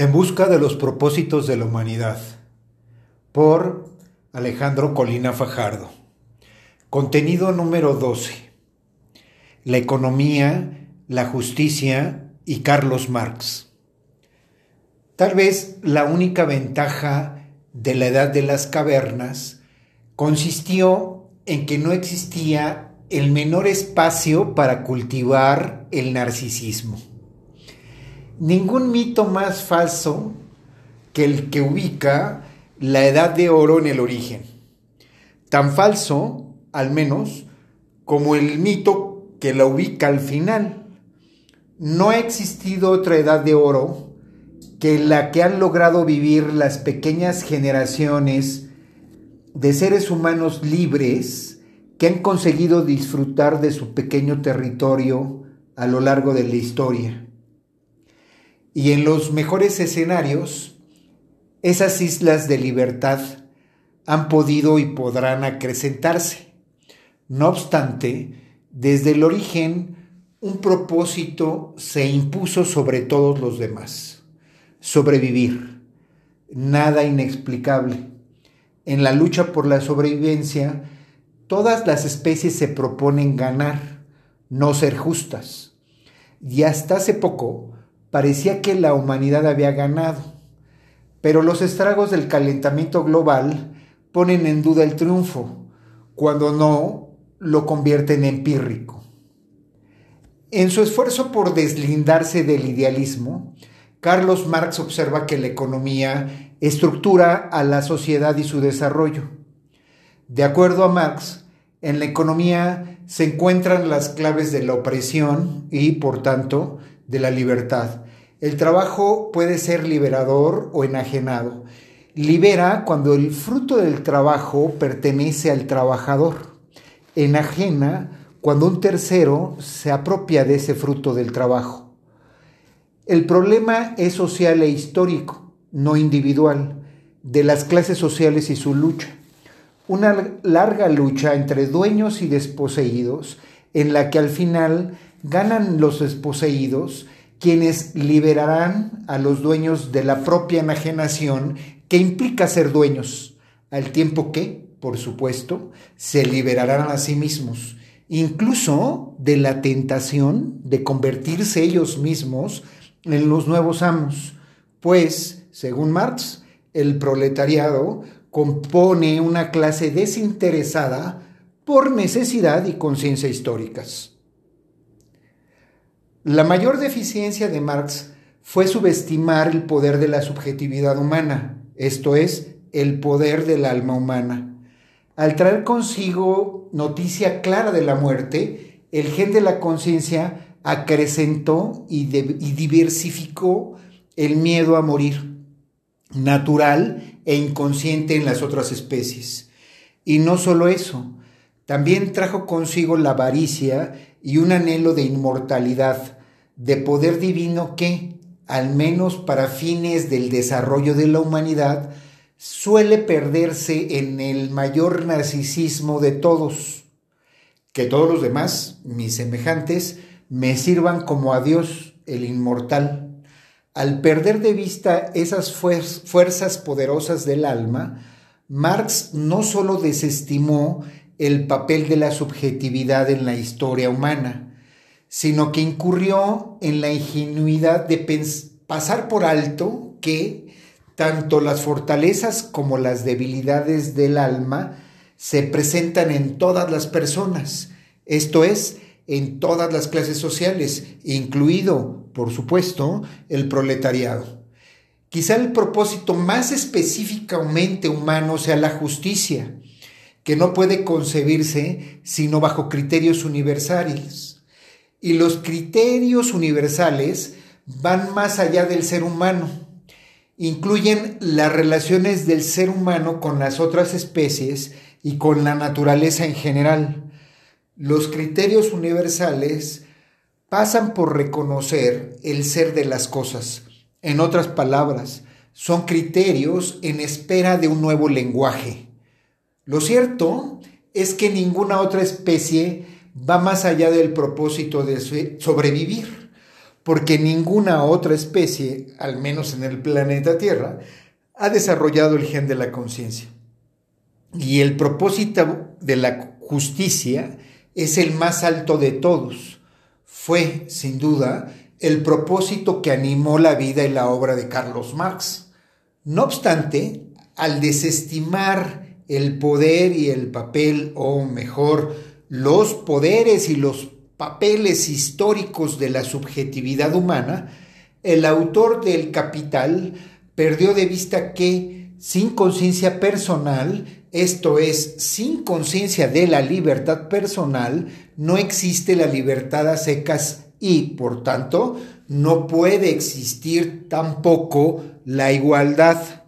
En busca de los propósitos de la humanidad. Por Alejandro Colina Fajardo. Contenido número 12. La economía, la justicia y Carlos Marx. Tal vez la única ventaja de la edad de las cavernas consistió en que no existía el menor espacio para cultivar el narcisismo ningún mito más falso que el que ubica la edad de oro en el origen. Tan falso, al menos, como el mito que la ubica al final. No ha existido otra edad de oro que la que han logrado vivir las pequeñas generaciones de seres humanos libres que han conseguido disfrutar de su pequeño territorio a lo largo de la historia. Y en los mejores escenarios, esas islas de libertad han podido y podrán acrecentarse. No obstante, desde el origen, un propósito se impuso sobre todos los demás. Sobrevivir. Nada inexplicable. En la lucha por la sobrevivencia, todas las especies se proponen ganar, no ser justas. Y hasta hace poco, parecía que la humanidad había ganado, pero los estragos del calentamiento global ponen en duda el triunfo, cuando no lo convierten en empírico. En su esfuerzo por deslindarse del idealismo, Carlos Marx observa que la economía estructura a la sociedad y su desarrollo. De acuerdo a Marx, en la economía se encuentran las claves de la opresión y, por tanto, de la libertad. El trabajo puede ser liberador o enajenado. Libera cuando el fruto del trabajo pertenece al trabajador. Enajena cuando un tercero se apropia de ese fruto del trabajo. El problema es social e histórico, no individual, de las clases sociales y su lucha. Una larga lucha entre dueños y desposeídos en la que al final ganan los desposeídos, quienes liberarán a los dueños de la propia enajenación que implica ser dueños, al tiempo que, por supuesto, se liberarán a sí mismos, incluso de la tentación de convertirse ellos mismos en los nuevos amos, pues, según Marx, el proletariado compone una clase desinteresada por necesidad y conciencia históricas. La mayor deficiencia de Marx fue subestimar el poder de la subjetividad humana, esto es, el poder del alma humana. Al traer consigo noticia clara de la muerte, el gen de la conciencia acrecentó y, y, diversificó el miedo a morir, natural e inconsciente en las otras especies. Y no solo eso, también trajo consigo la avaricia y un anhelo de inmortalidad, de poder divino que, al menos para fines del desarrollo de la humanidad, suele perderse en el mayor narcisismo de todos. Que todos los demás, mis semejantes, me sirvan como a Dios, el inmortal. Al perder de vista esas fuerzas poderosas del alma, Marx no sólo desestimó el papel de la subjetividad en la historia humana, sino que incurrió en la ingenuidad de pasar por alto que tanto las fortalezas como las debilidades del alma se presentan en todas las personas, esto es, en todas las clases sociales, incluido, por supuesto, el proletariado. Quizá el propósito más específicamente humano sea la justicia, que no puede concebirse sino bajo criterios universales. Y los criterios universales van más allá del ser humano. Incluyen las relaciones del ser humano con las otras especies y con la naturaleza en general. Los criterios universales pasan por reconocer el ser de las cosas. En otras palabras, son criterios en espera de un nuevo lenguaje. Lo cierto es que ninguna otra especie va más allá del propósito de sobrevivir, porque ninguna otra especie, al menos en el planeta Tierra, ha desarrollado el gen de la conciencia. Y el propósito de la justicia es el más alto de todos. Fue, sin duda, el propósito que animó la vida y la obra de Carlos Marx. No obstante, al desestimar el poder y el papel, o mejor, los poderes y los papeles históricos de la subjetividad humana, el autor del Capital perdió de vista que sin conciencia personal, esto es, sin conciencia de la libertad personal, no existe la libertad a secas y, por tanto, no puede existir tampoco la igualdad.